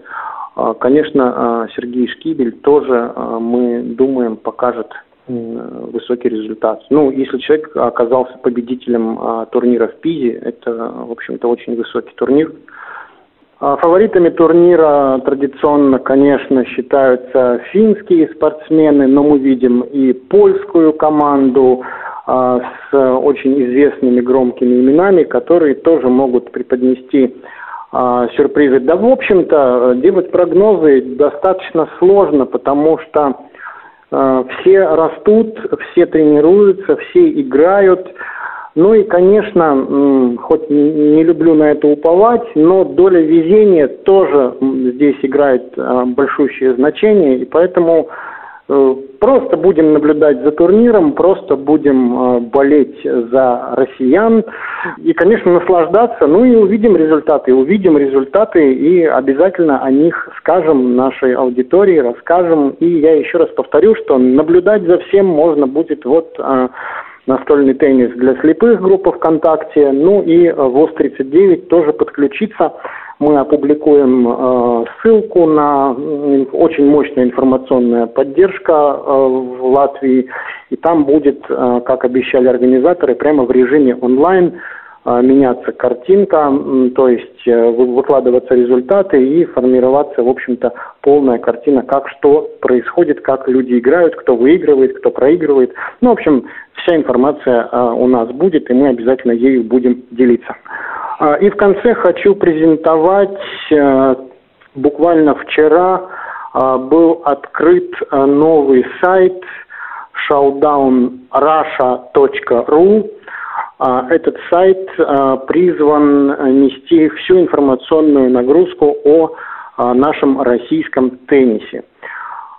Конечно, Сергей Шкибель тоже, мы думаем, покажет высокий результат. Ну, если человек оказался победителем турнира в Пизе, это, в общем-то, очень высокий турнир. А фаворитами турнира традиционно, конечно, считаются финские спортсмены, но мы видим и польскую команду а, с очень известными громкими именами, которые тоже могут преподнести а, сюрпризы. Да, в общем-то, делать прогнозы достаточно сложно, потому что все растут, все тренируются, все играют. Ну и, конечно, хоть не люблю на это уповать, но доля везения тоже здесь играет а, большущее значение, и поэтому э, просто будем наблюдать за турниром, просто будем а, болеть за россиян. И, конечно, наслаждаться, ну и увидим результаты, увидим результаты и обязательно о них скажем нашей аудитории, расскажем. И я еще раз повторю, что наблюдать за всем можно будет вот а, настольный теннис для слепых группа ВКонтакте, ну и э, ВОЗ-39 тоже подключиться. Мы опубликуем э, ссылку на очень мощная информационная поддержка э, в Латвии, и там будет, э, как обещали организаторы, прямо в режиме онлайн меняться картинка, то есть э, выкладываться результаты и формироваться, в общем-то, полная картина, как что происходит, как люди играют, кто выигрывает, кто проигрывает. Ну, в общем, Вся информация а, у нас будет, и мы обязательно ею будем делиться. А, и в конце хочу презентовать, буквально вчера был открыт новый сайт showdownrussia.ru. Этот сайт призван нести всю информационную нагрузку о нашем российском теннисе.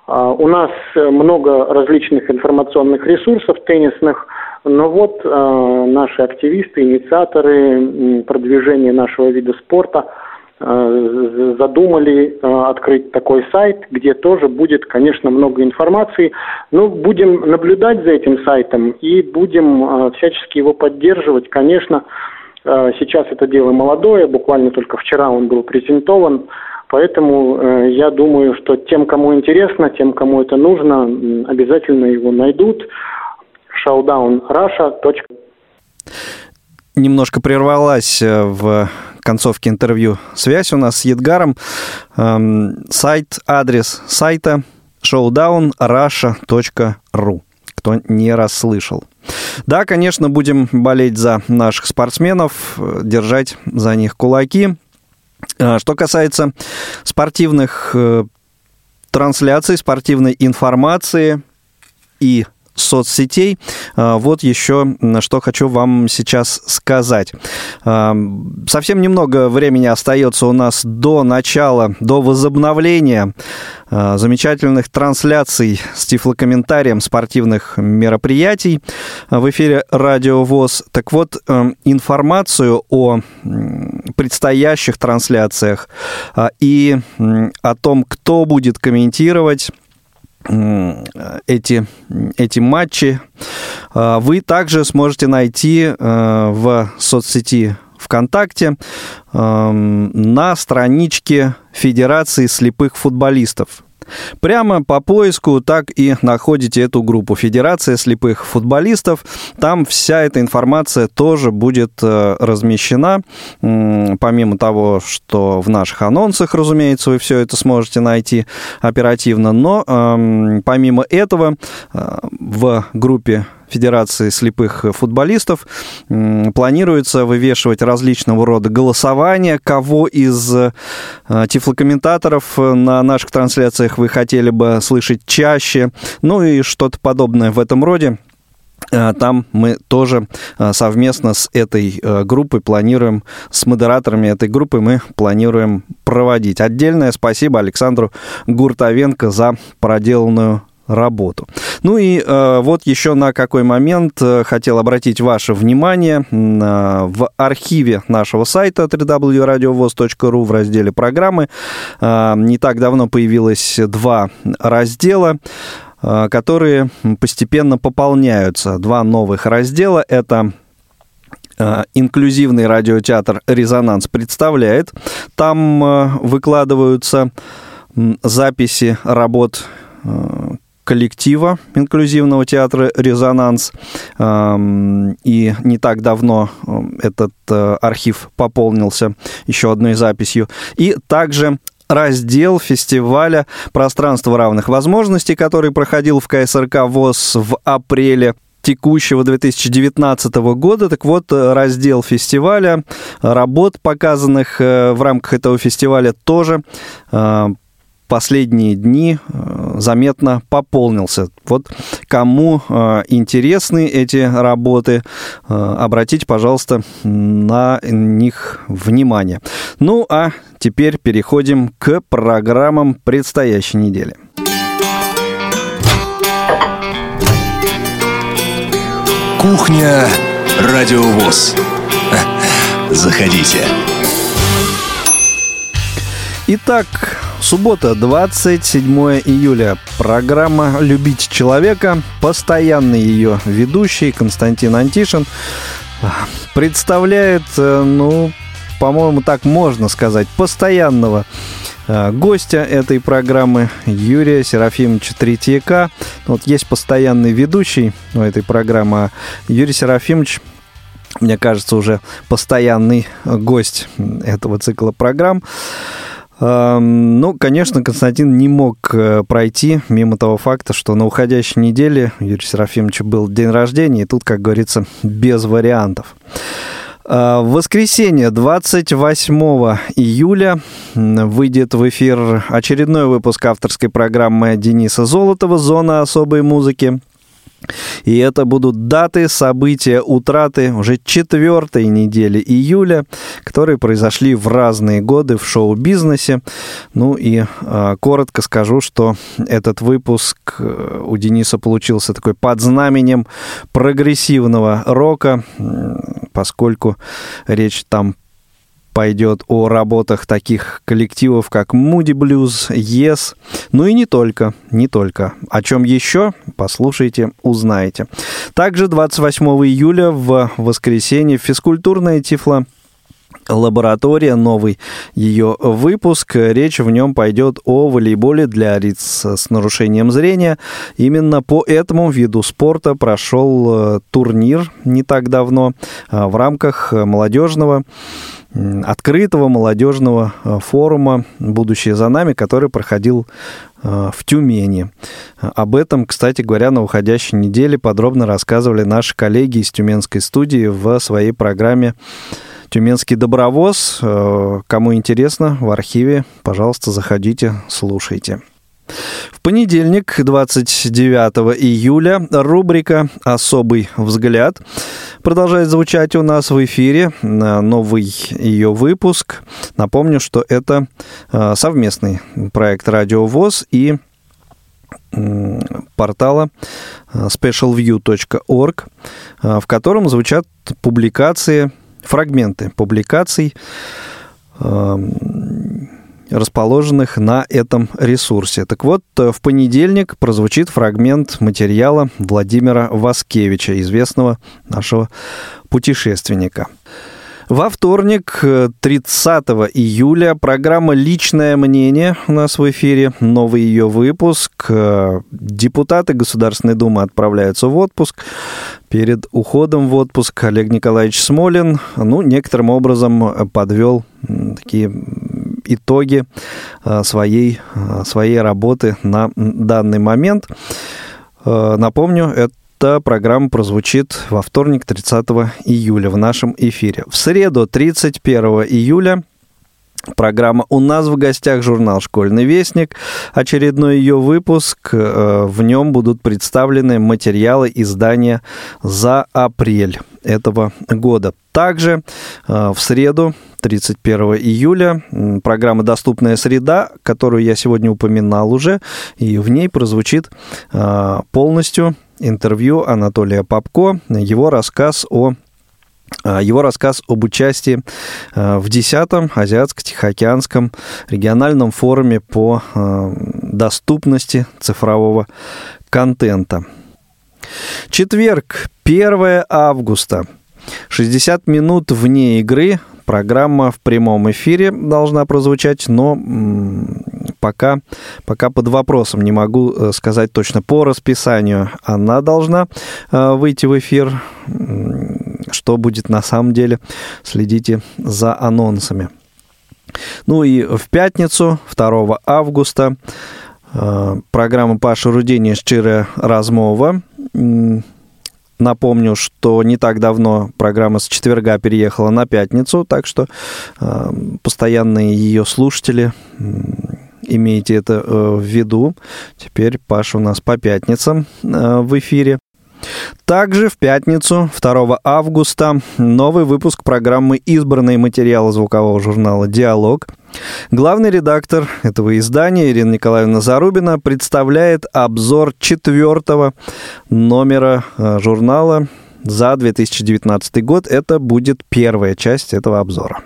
А, у нас много различных информационных ресурсов теннисных, но вот а, наши активисты, инициаторы продвижения нашего вида спорта э, задумали э, открыть такой сайт, где тоже будет, конечно, много информации. Но будем наблюдать за этим сайтом и будем всячески его поддерживать. Конечно, сейчас это дело молодое, буквально только вчера он был презентован. Поэтому я думаю, что тем, кому интересно, тем, кому это нужно, обязательно его найдут. showdownrussia.com немножко прервалась э, в концовке интервью связь у нас с Едгаром. Эм, сайт, адрес сайта showdownrussia.ru кто не расслышал. Да, конечно, будем болеть за наших спортсменов, э, держать за них кулаки. Э, что касается спортивных трансляций, спортивной информации и соцсетей. А, вот еще что хочу вам сейчас сказать. А, совсем немного времени остается у нас до начала, до возобновления а, замечательных трансляций с тифлокомментарием спортивных мероприятий в эфире Радио ВОЗ. Так вот, информацию о предстоящих трансляциях и о том, кто будет комментировать эти, эти матчи а, вы также сможете найти а, в соцсети ВКонтакте на страничке Федерации слепых футболистов. Прямо по поиску так и находите эту группу Федерация слепых футболистов. Там вся эта информация тоже будет э, размещена. Помимо того, что в наших анонсах, разумеется, вы все это сможете найти оперативно. Но эм, помимо этого э, в группе Федерации слепых футболистов планируется вывешивать различного рода голосования, кого из э, тифлокомментаторов на наших трансляциях вы хотели бы слышать чаще, ну и что-то подобное в этом роде. Э, там мы тоже э, совместно с этой группой планируем, с модераторами этой группы мы планируем проводить. Отдельное спасибо Александру Гуртовенко за проделанную работу. Ну и э, вот еще на какой момент э, хотел обратить ваше внимание. Э, в архиве нашего сайта www.radiovoz.ru в разделе программы э, не так давно появилось два раздела э, которые постепенно пополняются. Два новых раздела. Это э, инклюзивный радиотеатр «Резонанс» представляет. Там выкладываются записи работ коллектива инклюзивного театра «Резонанс». И не так давно этот э, архив пополнился еще одной записью. И также раздел фестиваля «Пространство равных возможностей», который проходил в КСРК ВОЗ в апреле текущего 2019 года. Так вот, раздел фестиваля, работ, показанных э, в рамках этого фестиваля, тоже э, последние дни э, заметно пополнился. Вот кому э, интересны эти работы, э, обратите, пожалуйста, на них внимание. Ну а теперь переходим к программам предстоящей недели. Кухня Радиовоз. Заходите. Итак, суббота, 27 июля. Программа «Любить человека». Постоянный ее ведущий Константин Антишин представляет, э, ну, по-моему, так можно сказать, постоянного э, гостя этой программы Юрия Серафимовича Третьяка. Вот есть постоянный ведущий у этой программы. А Юрий Серафимович мне кажется, уже постоянный гость этого цикла программ. Ну, конечно, Константин не мог э, пройти мимо того факта, что на уходящей неделе Юрия Серафимовича был день рождения, и тут, как говорится, без вариантов. А, в воскресенье, 28 июля, выйдет в эфир очередной выпуск авторской программы Дениса Золотова «Зона особой музыки». И это будут даты, события, утраты уже четвертой недели июля, которые произошли в разные годы в шоу-бизнесе. Ну и э, коротко скажу, что этот выпуск э, у Дениса получился такой под знаменем прогрессивного рока, поскольку речь там пойдет о работах таких коллективов, как Moody Blues, Yes, ну и не только, не только. О чем еще, послушайте, узнаете. Также 28 июля в воскресенье физкультурная Тифла лаборатория, новый ее выпуск. Речь в нем пойдет о волейболе для лиц с нарушением зрения. Именно по этому виду спорта прошел э, турнир не так давно э, в рамках молодежного открытого молодежного э, форума «Будущее за нами», который проходил в Тюмени. Об этом, кстати говоря, на уходящей неделе подробно рассказывали наши коллеги из Тюменской студии в своей программе Тюменский добровоз. Э, кому интересно, в архиве, пожалуйста, заходите, слушайте. В понедельник, 29 июля, рубрика «Особый взгляд» продолжает звучать у нас в эфире. Новый ее выпуск. Напомню, что это э, совместный проект «Радио ВОЗ» и портала э, specialview.org, в котором звучат публикации фрагменты публикаций, эм, расположенных на этом ресурсе. Так вот, в понедельник прозвучит фрагмент материала Владимира Васкевича, известного нашего путешественника. Во вторник, 30 июля, программа «Личное мнение» у нас в эфире. Новый ее выпуск. Депутаты Государственной Думы отправляются в отпуск. Перед уходом в отпуск Олег Николаевич Смолин, ну, некоторым образом подвел такие итоги своей, своей работы на данный момент. Напомню, это эта программа прозвучит во вторник, 30 июля в нашем эфире. В среду, 31 июля, Программа «У нас в гостях» журнал «Школьный вестник». Очередной ее выпуск. Э, в нем будут представлены материалы издания за апрель этого года. Также э, в среду, 31 июля, программа «Доступная среда», которую я сегодня упоминал уже, и в ней прозвучит э, полностью интервью Анатолия Попко, его рассказ о а, его рассказ об участии а, в 10-м Азиатско-Тихоокеанском региональном форуме по а, доступности цифрового контента. Четверг, 1 августа. 60 минут вне игры. Программа в прямом эфире должна прозвучать, но пока, пока под вопросом. Не могу э, сказать точно по расписанию. Она должна э, выйти в эфир. Что будет на самом деле, следите за анонсами. Ну и в пятницу, 2 августа, э, программа Паши Рудини «Щирая размова». Напомню, что не так давно программа с четверга переехала на пятницу, так что постоянные ее слушатели имейте это э, в виду. Теперь Паша у нас по пятницам э, в эфире. Также в пятницу, 2 августа, новый выпуск программы «Избранные материалы» звукового журнала «Диалог». Главный редактор этого издания Ирина Николаевна Зарубина представляет обзор четвертого номера э, журнала за 2019 год. Это будет первая часть этого обзора.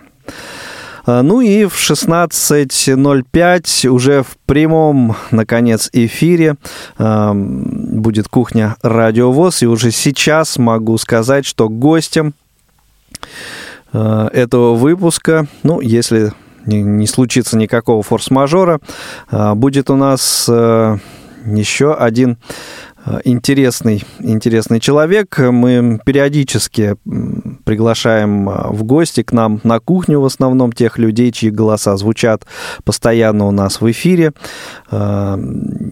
А, ну и в 16.05 уже в прямом, наконец, эфире а, будет кухня Радиовоз. И уже сейчас могу сказать, что гостем а, этого выпуска, ну, если не случится никакого форс-мажора, будет у нас еще один интересный, интересный человек. Мы периодически приглашаем э, в гости к нам на кухню в основном тех людей, чьи голоса звучат постоянно у нас в эфире. Э,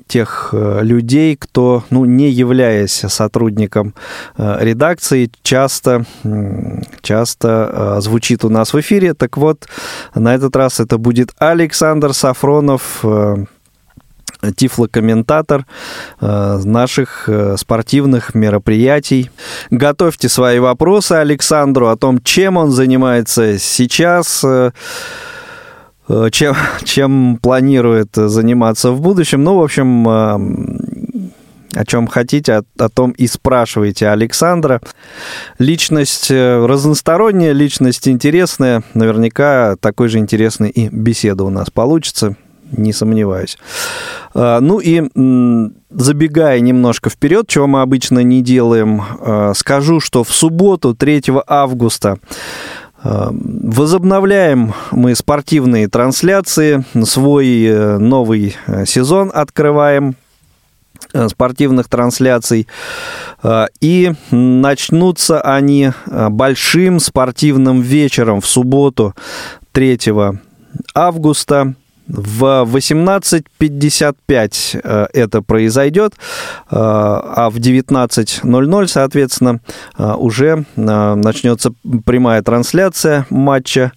тех людей, кто, ну, не являясь сотрудником редакции, часто, часто звучит у нас в эфире. Так вот, на этот раз это будет Александр Сафронов, тифлокомментатор э, наших э, спортивных мероприятий. Готовьте свои вопросы Александру о том, чем он занимается сейчас, э, чем, чем планирует заниматься в будущем. Ну, в общем, о чем хотите, о, о том и спрашивайте Александра. Личность разносторонняя, личность интересная. Наверняка такой же интересной и беседа у нас получится не сомневаюсь. А, ну и забегая немножко вперед, чего мы обычно не делаем, а, скажу, что в субботу, 3 августа, а, Возобновляем мы спортивные трансляции, свой э, новый э, сезон открываем э, спортивных трансляций. И начнутся они большим спортивным вечером в субботу 3 августа в 18.55 э, это произойдет, э, а в 19.00, соответственно, э, уже начнется прямая трансляция матча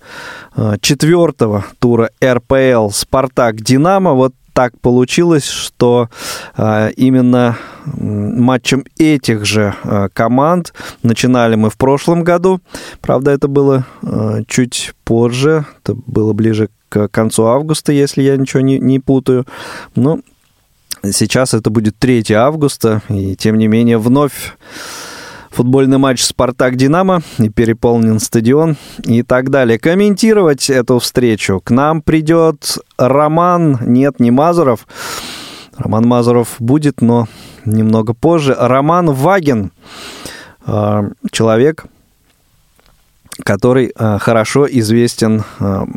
четвертого тура РПЛ «Спартак-Динамо». Вот так получилось, что э, именно матчем этих же э, команд начинали мы в прошлом году. Правда, это было э, чуть позже, это было ближе к концу августа, если я ничего не, не путаю. Но сейчас это будет 3 августа, и тем не менее вновь футбольный матч «Спартак-Динамо» и переполнен стадион и так далее. Комментировать эту встречу к нам придет Роман, нет, не Мазуров. Роман Мазуров будет, но немного позже. Роман Ваген, а, человек, который а, хорошо известен а,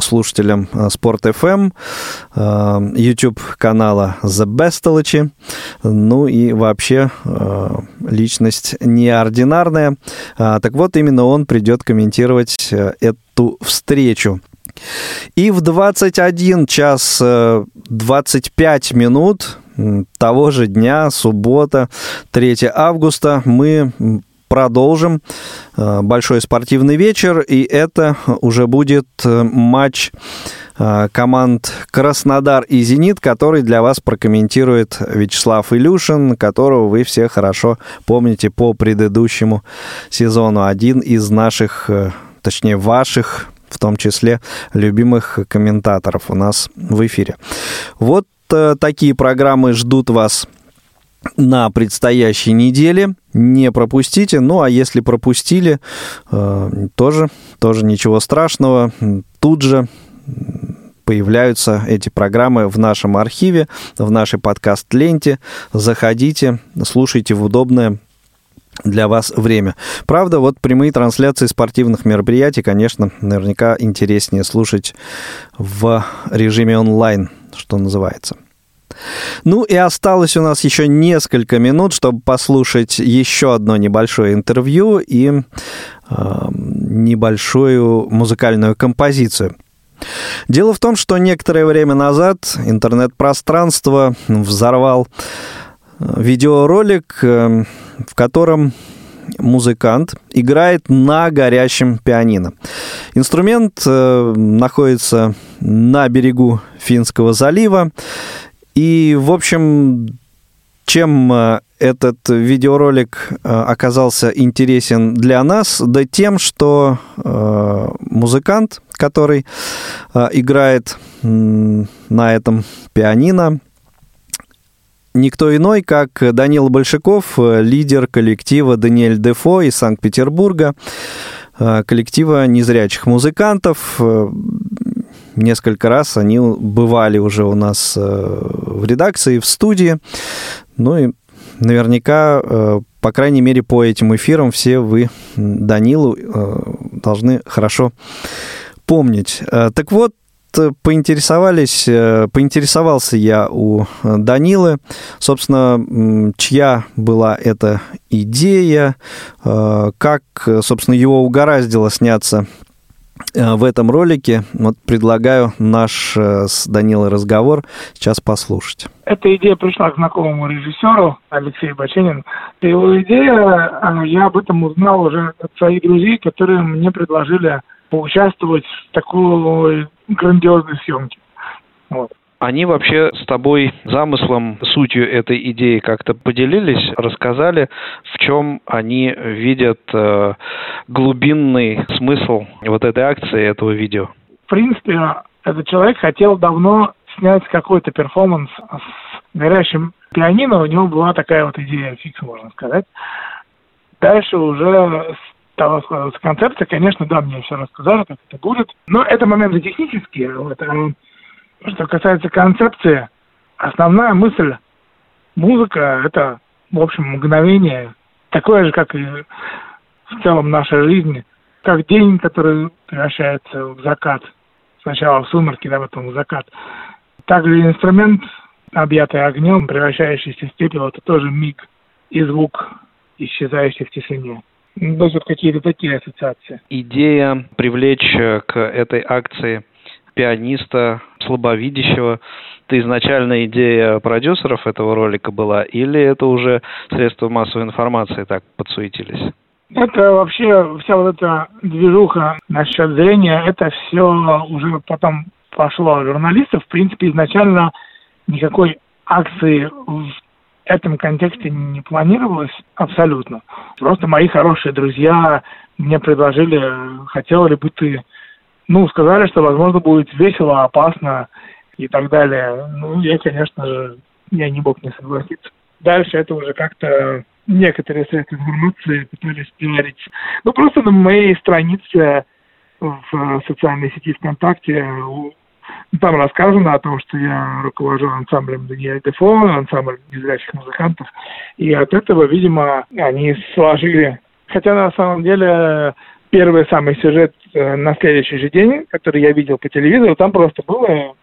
слушателям Спорт FM, YouTube канала The Bestology, ну и вообще личность неординарная. Так вот, именно он придет комментировать эту встречу. И в 21 час 25 минут того же дня, суббота, 3 августа, мы продолжим э, большой спортивный вечер, и это уже будет э, матч э, команд Краснодар и Зенит, который для вас прокомментирует Вячеслав Илюшин, которого вы все хорошо помните по предыдущему сезону. Один из наших, точнее ваших, в том числе любимых комментаторов у нас в эфире. Вот такие программы ждут вас на предстоящей неделе. Не пропустите. Ну, а если пропустили, э, тоже, тоже ничего страшного. Тут же появляются эти программы в нашем архиве, в нашей подкаст-ленте. Заходите, слушайте в удобное для вас время. Правда, вот прямые трансляции спортивных мероприятий, конечно, наверняка интереснее слушать в режиме онлайн, что называется. Ну и осталось у нас еще несколько минут, чтобы послушать еще одно небольшое интервью и э, небольшую музыкальную композицию. Дело в том, что некоторое время назад интернет-пространство взорвал э, видеоролик, э, в котором музыкант играет на горящем пианино. Инструмент э, находится на берегу Финского залива, и, в общем, чем э, этот видеоролик э, оказался интересен для нас? Да тем, что э, музыкант, который играет на этом пианино, никто иной, как Данил Большаков, лидер коллектива Даниэль Дефо из Санкт-Петербурга, коллектива незрячих музыкантов. Несколько раз они бывали уже у нас э, в редакции, в студии. Ну и наверняка, э, по крайней мере, по этим эфирам все вы Данилу э, должны хорошо помнить. Так вот, поинтересовались, поинтересовался я у Данилы, собственно, чья была эта идея, как, собственно, его угораздило сняться в этом ролике. Вот предлагаю наш э, с Данилой разговор сейчас послушать. Эта идея пришла к знакомому режиссеру Алексею Баченин. Его идея, э, я об этом узнал уже от своих друзей, которые мне предложили поучаствовать в такой грандиозной съемке. Вот. Они вообще с тобой замыслом, сутью этой идеи как-то поделились, рассказали, в чем они видят э, глубинный смысл вот этой акции, этого видео? В принципе, этот человек хотел давно снять какой-то перформанс с горящим пианино, у него была такая вот идея фикс, можно сказать. Дальше уже стала складываться концепция. Конечно, да, мне все рассказали, как это будет. Но это моменты технические. Вот. А что касается концепции, основная мысль музыка – это, в общем, мгновение, такое же, как и в целом наша жизнь, как день, который превращается в закат. Сначала в сумерки, да, потом в закат. Также инструмент, объятый огнем, превращающийся в пепел, это тоже миг и звук, исчезающий в тишине. То есть вот какие-то такие ассоциации. Идея привлечь к этой акции пианиста, слабовидящего, это изначально идея продюсеров этого ролика была, или это уже средства массовой информации так подсуетились? Это вообще вся вот эта движуха насчет зрения, это все уже потом пошло от журналистов. В принципе, изначально никакой акции в этом контексте не планировалось абсолютно. Просто мои хорошие друзья мне предложили, хотел ли бы ты, ну, сказали, что, возможно, будет весело, опасно и так далее. Ну, я, конечно же, я не мог не согласиться. Дальше это уже как-то некоторые средства информации пытались пиарить. Ну, просто на моей странице в социальной сети ВКонтакте там рассказано о том, что я руковожу ансамблем Даниэль Дефо, ансамбль незрячих музыкантов. И от этого, видимо, они сложили. Хотя на самом деле первый самый сюжет э, на следующий же день, который я видел по телевизору, там просто было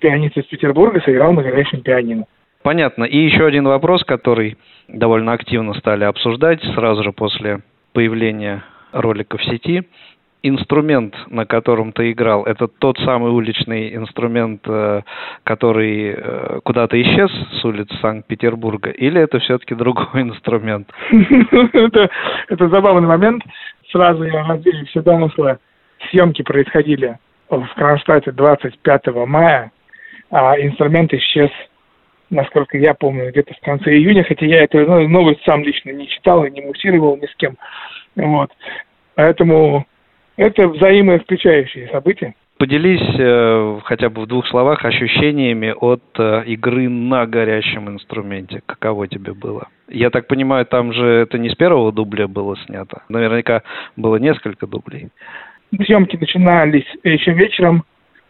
пианист из Петербурга сыграл на горящем пианино. Понятно. И еще один вопрос, который довольно активно стали обсуждать сразу же после появления ролика в сети. Инструмент, на котором ты играл, это тот самый уличный инструмент, э, который э, куда-то исчез с улиц Санкт-Петербурга, или это все-таки другой инструмент? это забавный момент. Сразу я развею все домыслы. Съемки происходили в Кронштадте 25 мая, а инструмент исчез насколько я помню, где-то в конце июня, хотя я эту ну, новость сам лично не читал и не муссировал ни с кем. Вот. Поэтому это взаимоисключающие события. Поделись э, хотя бы в двух словах ощущениями от э, игры на горящем инструменте. Каково тебе было? Я так понимаю, там же это не с первого дубля было снято. Наверняка было несколько дублей. Съемки начинались еще вечером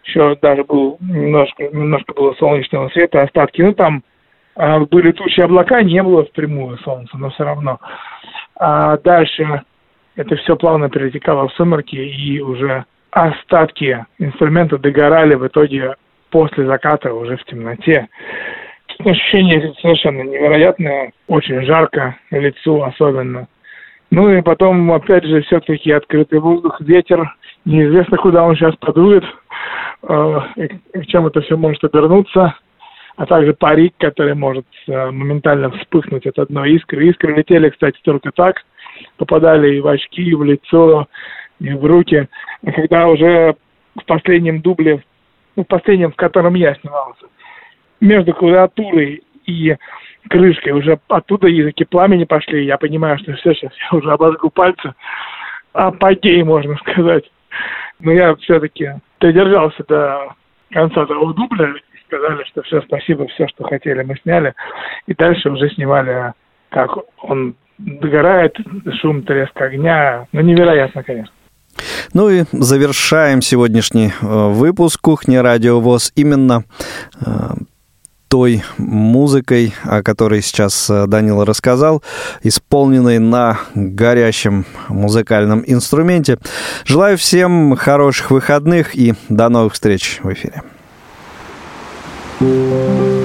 еще даже был немножко, немножко было солнечного света, остатки. Ну, там а, были тучи облака, не было впрямую солнца, но все равно. А дальше это все плавно перетекало в сумерки, и уже остатки инструмента догорали в итоге после заката уже в темноте. Ощущение совершенно невероятное, очень жарко, лицу особенно. Ну и потом, опять же, все-таки открытый воздух, ветер, неизвестно, куда он сейчас подует. Э, к чем это все может обернуться, а также парик, который может э, моментально вспыхнуть от одной искры. Искры летели, кстати, только так, попадали и в очки, и в лицо, в руки. Когда уже в последнем дубле, ну, в последнем, в котором я снимался, между клавиатурой и крышкой уже оттуда языки пламени пошли, я понимаю, что все, сейчас я уже обожгу пальцы. Апогей, можно сказать. Но я все-таки додержался до конца того дубля и сказали, что все, спасибо, все, что хотели, мы сняли. И дальше уже снимали, как он догорает, шум, треск огня. Ну, невероятно, конечно. Ну и завершаем сегодняшний э, выпуск «Кухня Радио ВОЗ» именно э, той музыкой, о которой сейчас э, Данила рассказал, исполненной на горящем музыкальном инструменте. Желаю всем хороших выходных и до новых встреч в эфире. thank you